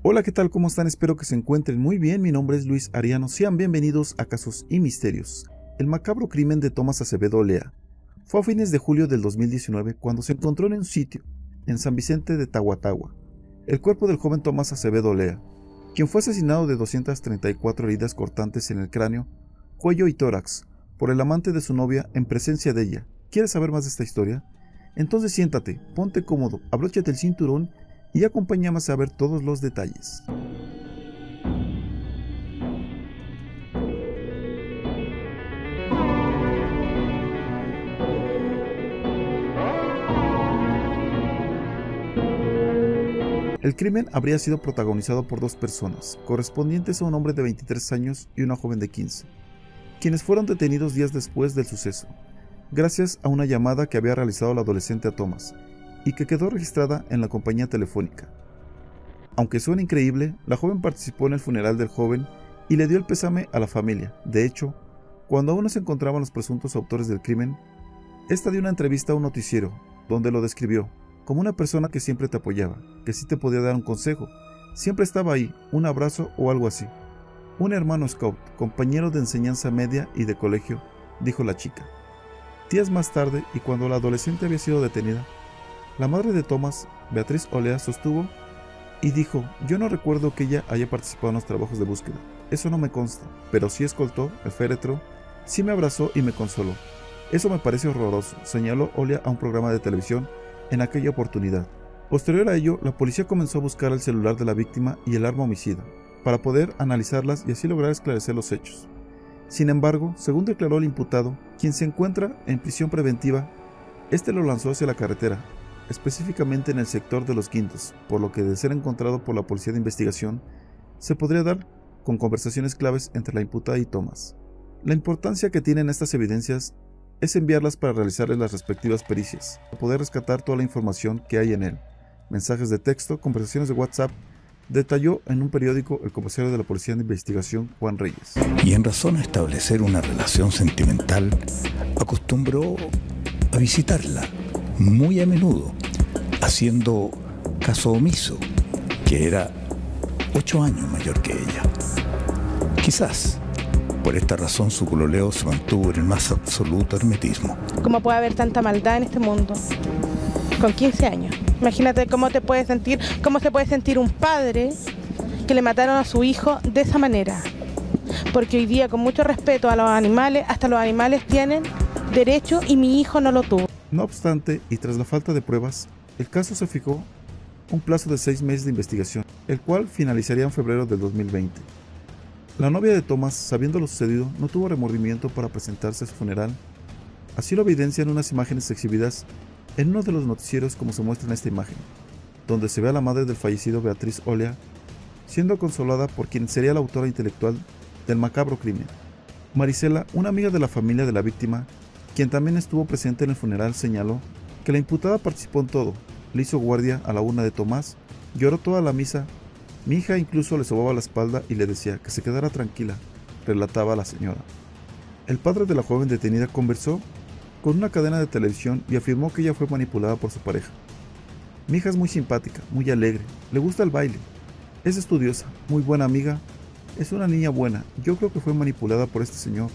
Hola, ¿qué tal? ¿Cómo están? Espero que se encuentren muy bien. Mi nombre es Luis Ariano. Sean bienvenidos a Casos y Misterios. El macabro crimen de Tomás Acevedo Olea fue a fines de julio del 2019 cuando se encontró en un sitio, en San Vicente de Tahuatahua, el cuerpo del joven Tomás Acevedo Olea, quien fue asesinado de 234 heridas cortantes en el cráneo, cuello y tórax por el amante de su novia en presencia de ella. ¿Quieres saber más de esta historia? Entonces siéntate, ponte cómodo, abróchate el cinturón y acompáñame a saber todos los detalles. El crimen habría sido protagonizado por dos personas, correspondientes a un hombre de 23 años y una joven de 15, quienes fueron detenidos días después del suceso, gracias a una llamada que había realizado el adolescente a Thomas, y que quedó registrada en la compañía telefónica. Aunque suena increíble, la joven participó en el funeral del joven y le dio el pésame a la familia. De hecho, cuando aún no se encontraban los presuntos autores del crimen, esta dio una entrevista a un noticiero, donde lo describió como una persona que siempre te apoyaba, que sí te podía dar un consejo, siempre estaba ahí, un abrazo o algo así. Un hermano scout, compañero de enseñanza media y de colegio, dijo la chica. Días más tarde, y cuando la adolescente había sido detenida, la madre de Thomas, Beatriz Olea, sostuvo y dijo, yo no recuerdo que ella haya participado en los trabajos de búsqueda, eso no me consta, pero sí escoltó el féretro, sí me abrazó y me consoló. Eso me parece horroroso, señaló Olea a un programa de televisión en aquella oportunidad. Posterior a ello, la policía comenzó a buscar el celular de la víctima y el arma homicida, para poder analizarlas y así lograr esclarecer los hechos. Sin embargo, según declaró el imputado, quien se encuentra en prisión preventiva, este lo lanzó hacia la carretera, específicamente en el sector de los quintos, por lo que de ser encontrado por la policía de investigación, se podría dar con conversaciones claves entre la imputada y Thomas. La importancia que tienen estas evidencias es enviarlas para realizarles las respectivas pericias, para poder rescatar toda la información que hay en él. Mensajes de texto, conversaciones de WhatsApp, detalló en un periódico el comisario de la Policía de Investigación, Juan Reyes. Y en razón a establecer una relación sentimental, acostumbró a visitarla muy a menudo, haciendo caso omiso, que era ocho años mayor que ella. Quizás por esta razón su cololeo se mantuvo en el más absoluto hermetismo. ¿Cómo puede haber tanta maldad en este mundo? Con 15 años. Imagínate cómo te puede sentir, cómo se puede sentir un padre que le mataron a su hijo de esa manera. Porque hoy día, con mucho respeto a los animales, hasta los animales tienen derecho y mi hijo no lo tuvo. No obstante, y tras la falta de pruebas, el caso se fijó un plazo de seis meses de investigación, el cual finalizaría en febrero del 2020. La novia de Thomas, sabiendo lo sucedido, no tuvo remordimiento para presentarse a su funeral. Así lo evidencian unas imágenes exhibidas en uno de los noticieros como se muestra en esta imagen, donde se ve a la madre del fallecido Beatriz Olea siendo consolada por quien sería la autora intelectual del macabro crimen. Marisela, una amiga de la familia de la víctima, quien también estuvo presente en el funeral, señaló que la imputada participó en todo, le hizo guardia a la urna de Tomás, lloró toda la misa, mi hija incluso le sobaba la espalda y le decía que se quedara tranquila, relataba la señora. El padre de la joven detenida conversó con una cadena de televisión y afirmó que ella fue manipulada por su pareja. Mi hija es muy simpática, muy alegre, le gusta el baile, es estudiosa, muy buena amiga, es una niña buena, yo creo que fue manipulada por este señor,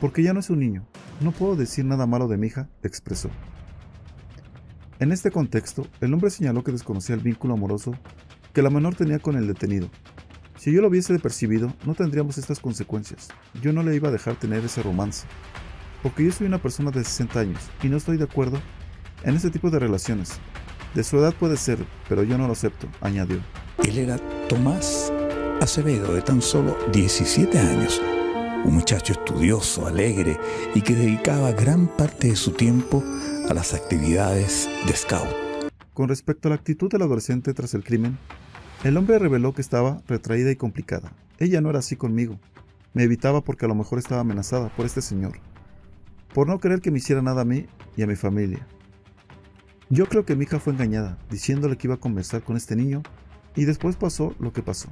porque ya no es un niño, no puedo decir nada malo de mi hija, expresó. En este contexto, el hombre señaló que desconocía el vínculo amoroso que la menor tenía con el detenido. Si yo lo hubiese percibido, no tendríamos estas consecuencias. Yo no le iba a dejar tener ese romance. Porque yo soy una persona de 60 años y no estoy de acuerdo en este tipo de relaciones. De su edad puede ser, pero yo no lo acepto, añadió. Él era Tomás Acevedo, de tan solo 17 años, un muchacho estudioso, alegre y que dedicaba gran parte de su tiempo a las actividades de scout. Con respecto a la actitud del adolescente tras el crimen, el hombre reveló que estaba retraída y complicada. Ella no era así conmigo. Me evitaba porque a lo mejor estaba amenazada por este señor, por no querer que me hiciera nada a mí y a mi familia. Yo creo que mi hija fue engañada, diciéndole que iba a conversar con este niño, y después pasó lo que pasó.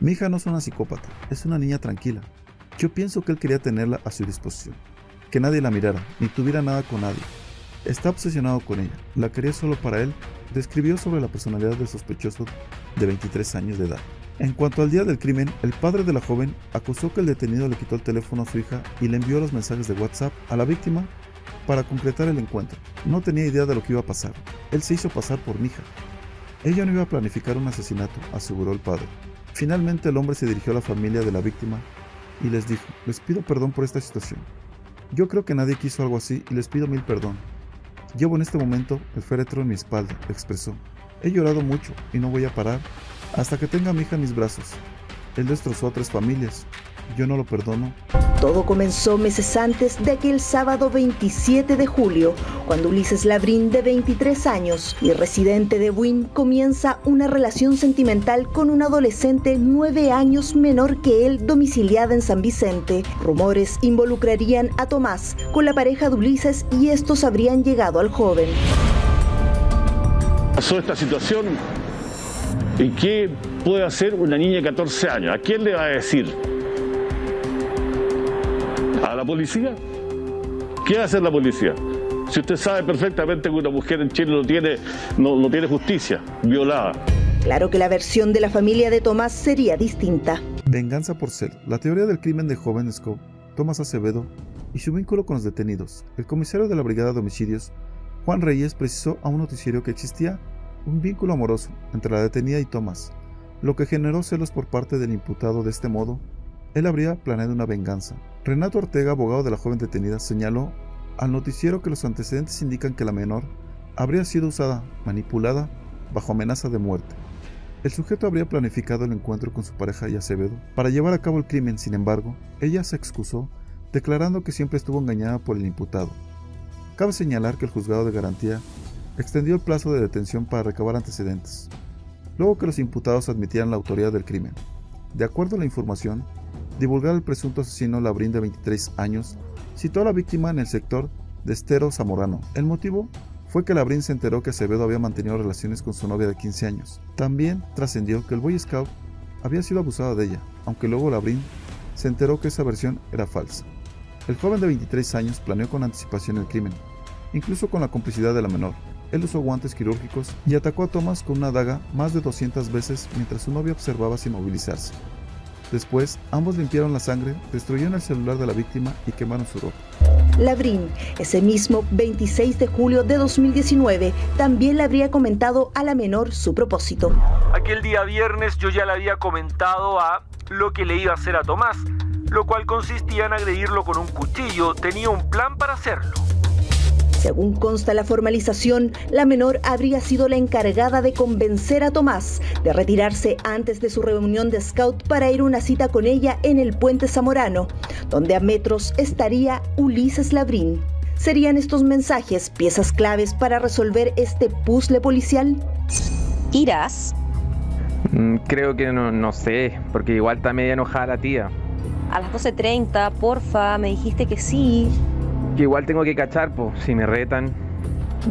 Mi hija no es una psicópata, es una niña tranquila, yo pienso que él quería tenerla a su disposición, que nadie la mirara, ni tuviera nada con nadie. Está obsesionado con ella, la quería solo para él, describió sobre la personalidad del sospechoso de 23 años de edad. En cuanto al día del crimen, el padre de la joven acusó que el detenido le quitó el teléfono a su hija y le envió los mensajes de WhatsApp a la víctima para concretar el encuentro. No tenía idea de lo que iba a pasar. Él se hizo pasar por mi hija. Ella no iba a planificar un asesinato, aseguró el padre. Finalmente el hombre se dirigió a la familia de la víctima y les dijo, les pido perdón por esta situación. Yo creo que nadie quiso algo así y les pido mil perdón. Llevo en este momento el féretro en mi espalda, expresó. He llorado mucho y no voy a parar hasta que tenga a mi hija en mis brazos. Él destrozó a tres familias. Yo no lo perdono. Todo comenzó meses antes de aquel sábado 27 de julio, cuando Ulises Labrín, de 23 años y residente de Buin, comienza una relación sentimental con un adolescente nueve años menor que él, domiciliada en San Vicente. Rumores involucrarían a Tomás con la pareja de Ulises y estos habrían llegado al joven. Pasó esta situación ¿Y qué puede hacer una niña de 14 años? ¿A quién le va a decir? ¿A la policía? ¿Qué va a hacer la policía? Si usted sabe perfectamente que una mujer en Chile no tiene, no, no tiene justicia, violada. Claro que la versión de la familia de Tomás sería distinta. Venganza por ser. La teoría del crimen de joven Scope, Tomás Acevedo, y su vínculo con los detenidos. El comisario de la Brigada de Homicidios, Juan Reyes, precisó a un noticiero que existía un vínculo amoroso entre la detenida y Thomas, lo que generó celos por parte del imputado de este modo. Él habría planeado una venganza. Renato Ortega, abogado de la joven detenida, señaló al noticiero que los antecedentes indican que la menor habría sido usada, manipulada, bajo amenaza de muerte. El sujeto habría planificado el encuentro con su pareja y Acevedo para llevar a cabo el crimen, sin embargo, ella se excusó, declarando que siempre estuvo engañada por el imputado. Cabe señalar que el juzgado de garantía extendió el plazo de detención para recabar antecedentes, luego que los imputados admitieran la autoría del crimen. De acuerdo a la información, divulgada el presunto asesino Labrín de 23 años citó a la víctima en el sector de Estero Zamorano. El motivo fue que Labrín se enteró que Acevedo había mantenido relaciones con su novia de 15 años. También trascendió que el Boy Scout había sido abusado de ella, aunque luego Labrín se enteró que esa versión era falsa. El joven de 23 años planeó con anticipación el crimen, incluso con la complicidad de la menor, él usó guantes quirúrgicos y atacó a Thomas con una daga más de 200 veces mientras su novia observaba sin movilizarse. Después, ambos limpiaron la sangre, destruyeron el celular de la víctima y quemaron su ropa. Labrín, ese mismo 26 de julio de 2019, también le habría comentado a la menor su propósito. Aquel día viernes yo ya le había comentado a lo que le iba a hacer a Tomás, lo cual consistía en agredirlo con un cuchillo. Tenía un plan para hacerlo. Según consta la formalización, la menor habría sido la encargada de convencer a Tomás de retirarse antes de su reunión de scout para ir a una cita con ella en el puente Zamorano, donde a metros estaría Ulises Labrín. ¿Serían estos mensajes piezas claves para resolver este puzzle policial? ¿Irás? Mm, creo que no, no sé, porque igual está media enojada la tía. A las 12.30, porfa, me dijiste que sí. Que igual tengo que cachar, pues, si me retan.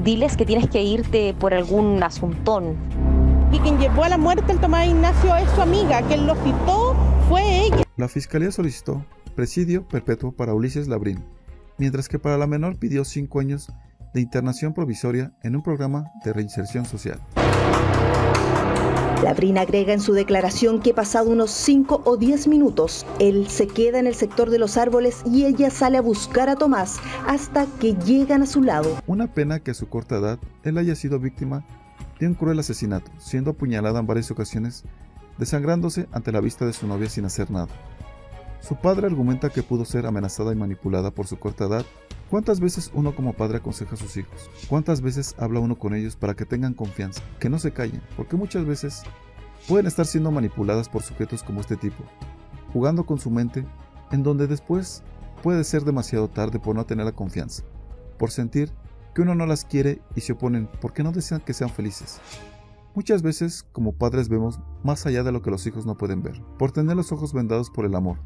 Diles que tienes que irte por algún asuntón. Y quien llevó a la muerte al Tomás Ignacio es su amiga, quien lo citó fue ella. La fiscalía solicitó presidio perpetuo para Ulises Labrín, mientras que para la menor pidió cinco años de internación provisoria en un programa de reinserción social. Labrín agrega en su declaración que pasado unos 5 o 10 minutos, él se queda en el sector de los árboles y ella sale a buscar a Tomás hasta que llegan a su lado. Una pena que a su corta edad él haya sido víctima de un cruel asesinato, siendo apuñalada en varias ocasiones, desangrándose ante la vista de su novia sin hacer nada. Su padre argumenta que pudo ser amenazada y manipulada por su corta edad. ¿Cuántas veces uno como padre aconseja a sus hijos? ¿Cuántas veces habla uno con ellos para que tengan confianza, que no se callen? Porque muchas veces pueden estar siendo manipuladas por sujetos como este tipo, jugando con su mente, en donde después puede ser demasiado tarde por no tener la confianza, por sentir que uno no las quiere y se oponen porque no desean que sean felices. Muchas veces como padres vemos más allá de lo que los hijos no pueden ver, por tener los ojos vendados por el amor,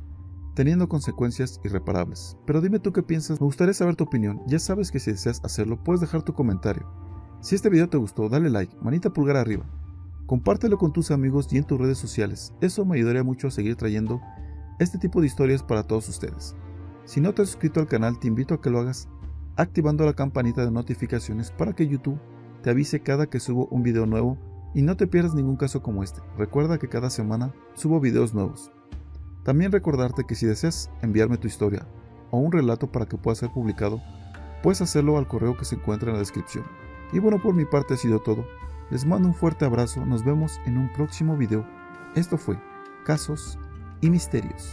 teniendo consecuencias irreparables. Pero dime tú qué piensas, me gustaría saber tu opinión. Ya sabes que si deseas hacerlo, puedes dejar tu comentario. Si este video te gustó, dale like, manita pulgar arriba. Compártelo con tus amigos y en tus redes sociales. Eso me ayudaría mucho a seguir trayendo este tipo de historias para todos ustedes. Si no te has suscrito al canal, te invito a que lo hagas activando la campanita de notificaciones para que YouTube te avise cada que subo un video nuevo y no te pierdas ningún caso como este. Recuerda que cada semana subo videos nuevos. También recordarte que si deseas enviarme tu historia o un relato para que pueda ser publicado, puedes hacerlo al correo que se encuentra en la descripción. Y bueno, por mi parte ha sido todo. Les mando un fuerte abrazo, nos vemos en un próximo video. Esto fue Casos y Misterios.